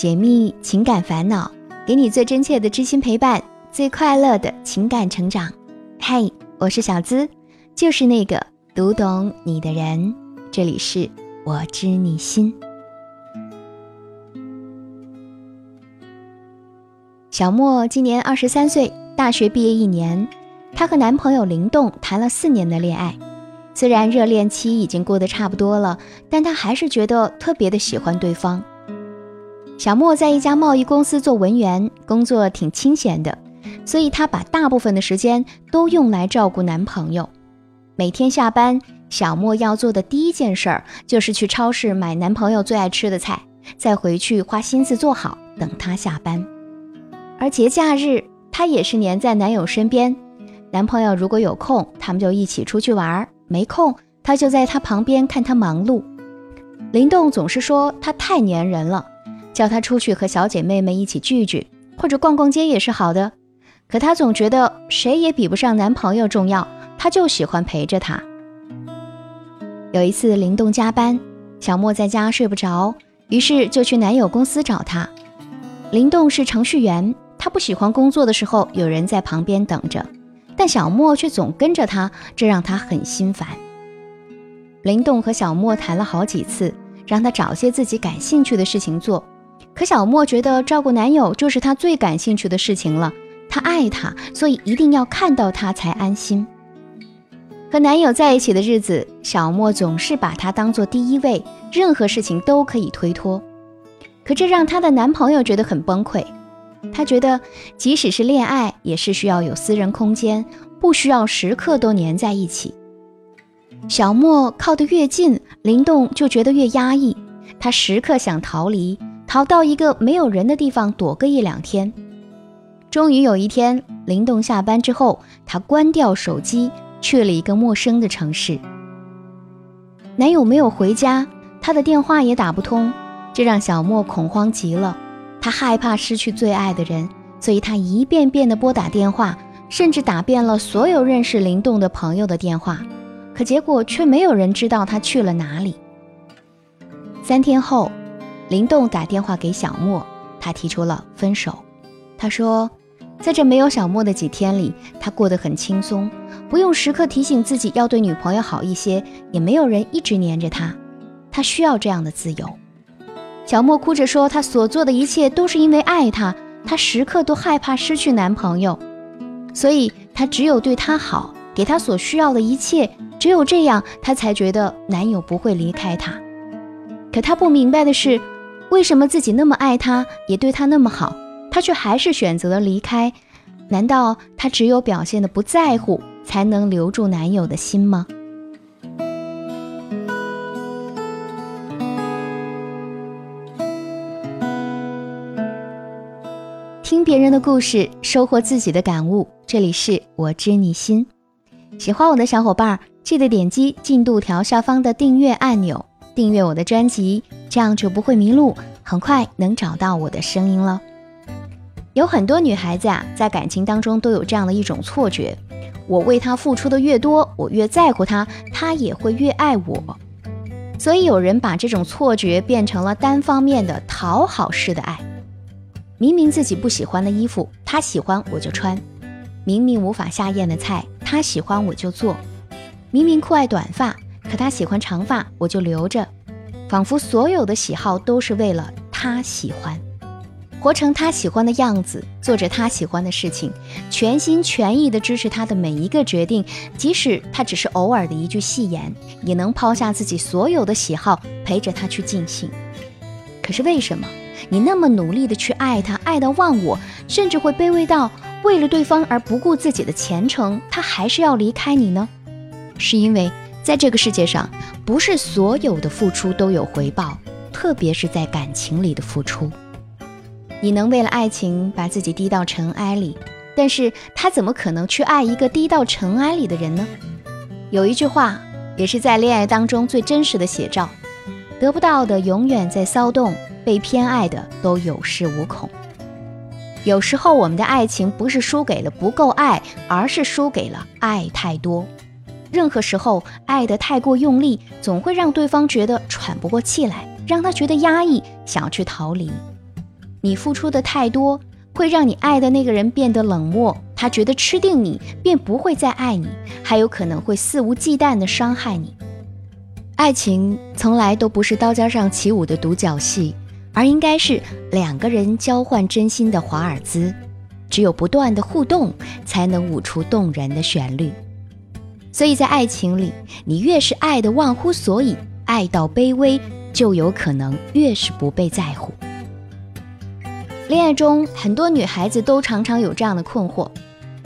解密情感烦恼，给你最真切的知心陪伴，最快乐的情感成长。嗨，我是小资，就是那个读懂你的人。这里是我知你心。小莫今年二十三岁，大学毕业一年，她和男朋友灵动谈了四年的恋爱。虽然热恋期已经过得差不多了，但她还是觉得特别的喜欢对方。小莫在一家贸易公司做文员，工作挺清闲的，所以她把大部分的时间都用来照顾男朋友。每天下班，小莫要做的第一件事儿就是去超市买男朋友最爱吃的菜，再回去花心思做好，等他下班。而节假日，她也是黏在男友身边。男朋友如果有空，他们就一起出去玩。没空，他就在他旁边看他忙碌。林动总是说他太粘人了，叫他出去和小姐妹们一起聚聚，或者逛逛街也是好的。可她总觉得谁也比不上男朋友重要，她就喜欢陪着他。有一次林动加班，小莫在家睡不着，于是就去男友公司找他。林动是程序员，他不喜欢工作的时候有人在旁边等着。但小莫却总跟着他，这让他很心烦。林动和小莫谈了好几次，让他找些自己感兴趣的事情做。可小莫觉得照顾男友就是她最感兴趣的事情了，她爱他，所以一定要看到他才安心。和男友在一起的日子，小莫总是把他当做第一位，任何事情都可以推脱。可这让她的男朋友觉得很崩溃。他觉得，即使是恋爱，也是需要有私人空间，不需要时刻都黏在一起。小莫靠得越近，林动就觉得越压抑。他时刻想逃离，逃到一个没有人的地方躲个一两天。终于有一天，灵动下班之后，他关掉手机，去了一个陌生的城市。男友没有回家，他的电话也打不通，这让小莫恐慌极了。他害怕失去最爱的人，所以他一遍遍地拨打电话，甚至打遍了所有认识灵动的朋友的电话，可结果却没有人知道他去了哪里。三天后，灵动打电话给小莫，他提出了分手。他说，在这没有小莫的几天里，他过得很轻松，不用时刻提醒自己要对女朋友好一些，也没有人一直黏着他，他需要这样的自由。小莫哭着说：“他所做的一切都是因为爱他，她时刻都害怕失去男朋友，所以她只有对他好，给他所需要的一切，只有这样，她才觉得男友不会离开她。可她不明白的是，为什么自己那么爱他，也对他那么好，他却还是选择了离开？难道他只有表现的不在乎，才能留住男友的心吗？”听别人的故事，收获自己的感悟。这里是我知你心，喜欢我的小伙伴记得点击进度条下方的订阅按钮，订阅我的专辑，这样就不会迷路，很快能找到我的声音了。有很多女孩子啊，在感情当中都有这样的一种错觉：我为他付出的越多，我越在乎他，他也会越爱我。所以有人把这种错觉变成了单方面的讨好式的爱。明明自己不喜欢的衣服，他喜欢我就穿；明明无法下咽的菜，他喜欢我就做；明明酷爱短发，可他喜欢长发，我就留着。仿佛所有的喜好都是为了他喜欢，活成他喜欢的样子，做着他喜欢的事情，全心全意地支持他的每一个决定，即使他只是偶尔的一句戏言，也能抛下自己所有的喜好，陪着他去尽兴。可是为什么？你那么努力的去爱他，爱到忘我，甚至会卑微到为了对方而不顾自己的前程，他还是要离开你呢？是因为在这个世界上，不是所有的付出都有回报，特别是在感情里的付出。你能为了爱情把自己低到尘埃里，但是他怎么可能去爱一个低到尘埃里的人呢？有一句话，也是在恋爱当中最真实的写照：得不到的永远在骚动。被偏爱的都有恃无恐。有时候，我们的爱情不是输给了不够爱，而是输给了爱太多。任何时候，爱得太过用力，总会让对方觉得喘不过气来，让他觉得压抑，想要去逃离。你付出的太多，会让你爱的那个人变得冷漠，他觉得吃定你便不会再爱你，还有可能会肆无忌惮地伤害你。爱情从来都不是刀尖上起舞的独角戏，而应该是两个人交换真心的华尔兹。只有不断的互动，才能舞出动人的旋律。所以在爱情里，你越是爱的忘乎所以，爱到卑微，就有可能越是不被在乎。恋爱中，很多女孩子都常常有这样的困惑：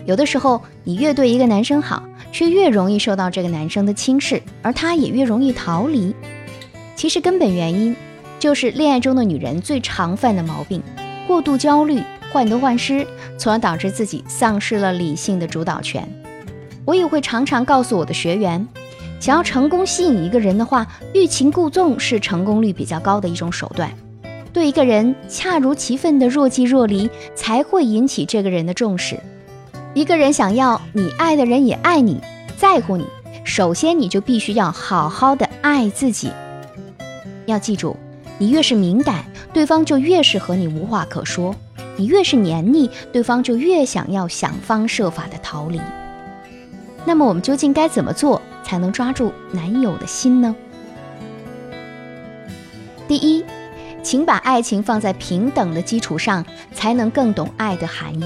有的时候，你越对一个男生好，却越容易受到这个男生的轻视，而他也越容易逃离。其实根本原因，就是恋爱中的女人最常犯的毛病——过度焦虑。患得患失，从而导致自己丧失了理性的主导权。我也会常常告诉我的学员，想要成功吸引一个人的话，欲擒故纵是成功率比较高的一种手段。对一个人恰如其分的若即若离，才会引起这个人的重视。一个人想要你爱的人也爱你，在乎你，首先你就必须要好好的爱自己。要记住，你越是敏感，对方就越是和你无话可说。你越是黏腻，对方就越想要想方设法的逃离。那么我们究竟该怎么做才能抓住男友的心呢？第一，请把爱情放在平等的基础上，才能更懂爱的含义。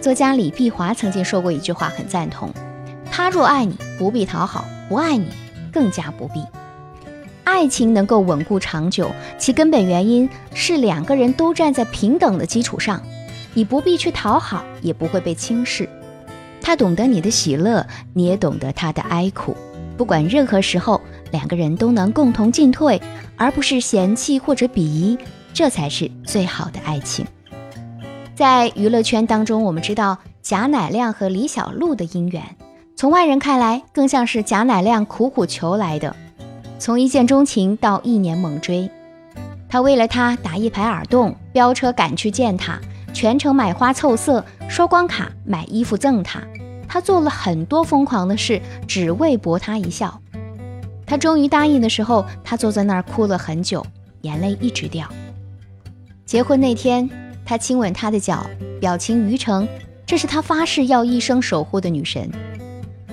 作家李碧华曾经说过一句话，很赞同：他若爱你，不必讨好；不爱你，更加不必。爱情能够稳固长久，其根本原因是两个人都站在平等的基础上。你不必去讨好，也不会被轻视。他懂得你的喜乐，你也懂得他的哀苦。不管任何时候，两个人都能共同进退，而不是嫌弃或者鄙夷，这才是最好的爱情。在娱乐圈当中，我们知道贾乃亮和李小璐的姻缘，从外人看来，更像是贾乃亮苦苦求来的。从一见钟情到一年猛追，他为了她打一排耳洞，飙车赶去见她，全程买花凑色，刷光卡买衣服赠她。他做了很多疯狂的事，只为博她一笑。他终于答应的时候，他坐在那儿哭了很久，眼泪一直掉。结婚那天，他亲吻她的脚，表情愚诚，这是他发誓要一生守护的女神。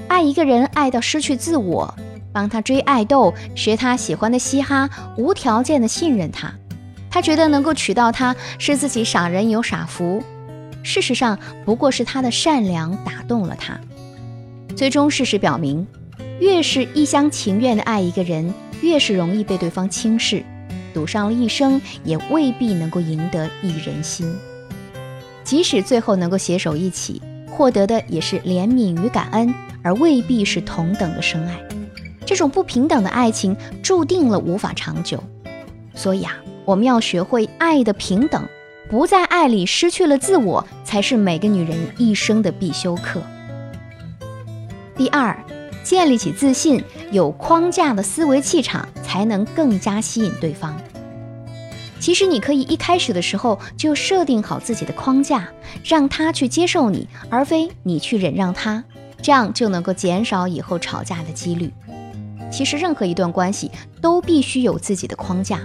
爱一个人，爱到失去自我。帮他追爱豆，学他喜欢的嘻哈，无条件的信任他。他觉得能够娶到她是自己傻人有傻福，事实上不过是他的善良打动了他。最终事实表明，越是一厢情愿的爱一个人，越是容易被对方轻视，赌上了一生也未必能够赢得一人心。即使最后能够携手一起，获得的也是怜悯与感恩，而未必是同等的深爱。这种不平等的爱情注定了无法长久，所以啊，我们要学会爱的平等，不在爱里失去了自我，才是每个女人一生的必修课。第二，建立起自信、有框架的思维气场，才能更加吸引对方。其实，你可以一开始的时候就设定好自己的框架，让他去接受你，而非你去忍让他，这样就能够减少以后吵架的几率。其实，任何一段关系都必须有自己的框架，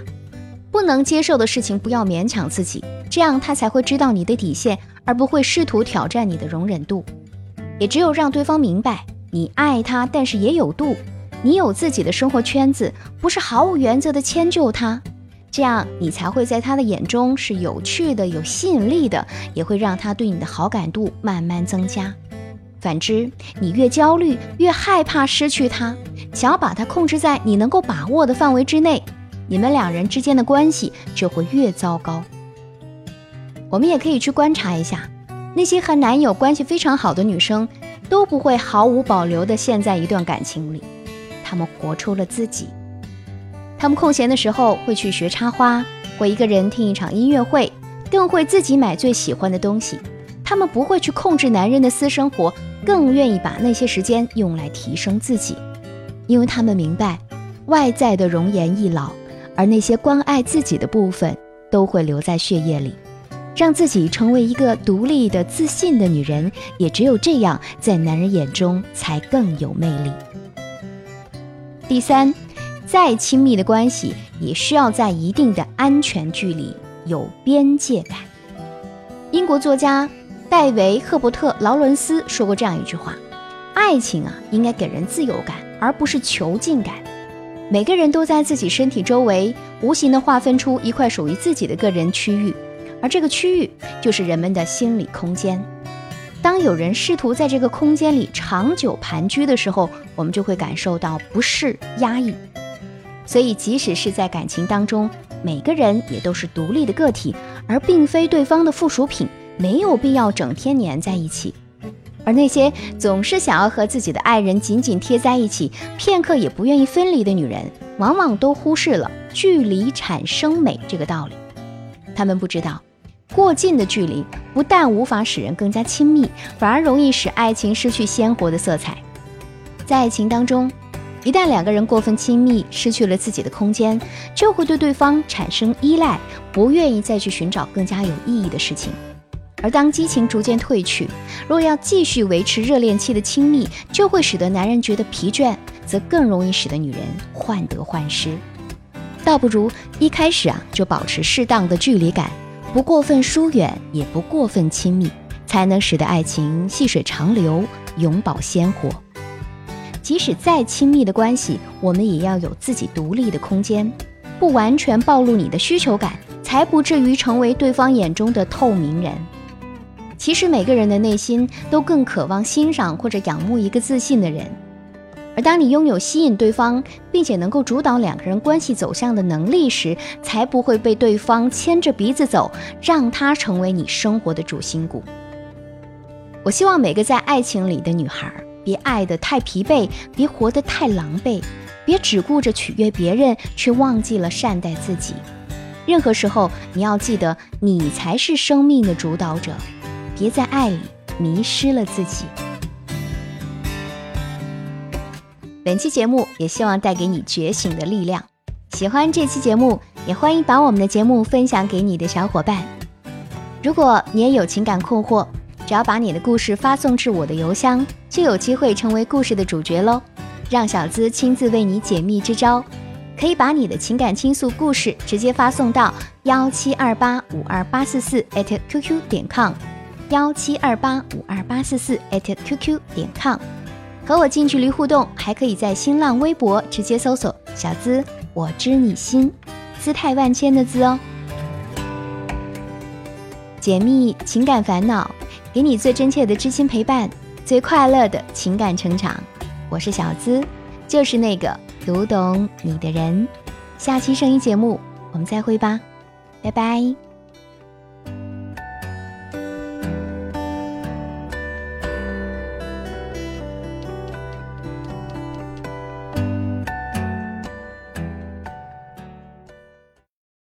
不能接受的事情不要勉强自己，这样他才会知道你的底线，而不会试图挑战你的容忍度。也只有让对方明白你爱他，但是也有度，你有自己的生活圈子，不是毫无原则的迁就他，这样你才会在他的眼中是有趣的、有吸引力的，也会让他对你的好感度慢慢增加。反之，你越焦虑，越害怕失去他，想要把他控制在你能够把握的范围之内，你们两人之间的关系就会越糟糕。我们也可以去观察一下，那些和男友关系非常好的女生，都不会毫无保留地陷在一段感情里，她们活出了自己。她们空闲的时候会去学插花，会一个人听一场音乐会，更会自己买最喜欢的东西。她们不会去控制男人的私生活。更愿意把那些时间用来提升自己，因为他们明白，外在的容颜易老，而那些关爱自己的部分都会留在血液里。让自己成为一个独立的、自信的女人，也只有这样，在男人眼中才更有魅力。第三，再亲密的关系也需要在一定的安全距离，有边界感。英国作家戴维·赫伯特·劳伦斯说过这样一句话：“爱情啊，应该给人自由感，而不是囚禁感。每个人都在自己身体周围无形地划分出一块属于自己的个人区域，而这个区域就是人们的心理空间。当有人试图在这个空间里长久盘踞的时候，我们就会感受到不适、压抑。所以，即使是在感情当中，每个人也都是独立的个体，而并非对方的附属品，没有必要整天黏在一起。而那些总是想要和自己的爱人紧紧贴在一起，片刻也不愿意分离的女人，往往都忽视了距离产生美这个道理。他们不知道，过近的距离不但无法使人更加亲密，反而容易使爱情失去鲜活的色彩。在爱情当中。一旦两个人过分亲密，失去了自己的空间，就会对对方产生依赖，不愿意再去寻找更加有意义的事情。而当激情逐渐褪去，若要继续维持热恋期的亲密，就会使得男人觉得疲倦，则更容易使得女人患得患失。倒不如一开始啊就保持适当的距离感，不过分疏远，也不过分亲密，才能使得爱情细水长流，永葆鲜活。即使再亲密的关系，我们也要有自己独立的空间，不完全暴露你的需求感，才不至于成为对方眼中的透明人。其实每个人的内心都更渴望欣赏或者仰慕一个自信的人，而当你拥有吸引对方，并且能够主导两个人关系走向的能力时，才不会被对方牵着鼻子走，让他成为你生活的主心骨。我希望每个在爱情里的女孩。别爱得太疲惫，别活得太狼狈，别只顾着取悦别人，却忘记了善待自己。任何时候，你要记得，你才是生命的主导者。别在爱里迷失了自己。本期节目也希望带给你觉醒的力量。喜欢这期节目，也欢迎把我们的节目分享给你的小伙伴。如果你也有情感困惑，只要把你的故事发送至我的邮箱，就有机会成为故事的主角喽！让小资亲自为你解密支招，可以把你的情感倾诉故事直接发送到幺七二八五二八四四 @QQ 点 com，幺七二八五二八四四 @QQ 点 com，和我近距离互动，还可以在新浪微博直接搜索“小资我知你心”，姿态万千的“资”哦，解密情感烦恼。给你最真切的知心陪伴，最快乐的情感成长。我是小资，就是那个读懂你的人。下期声音节目，我们再会吧，拜拜。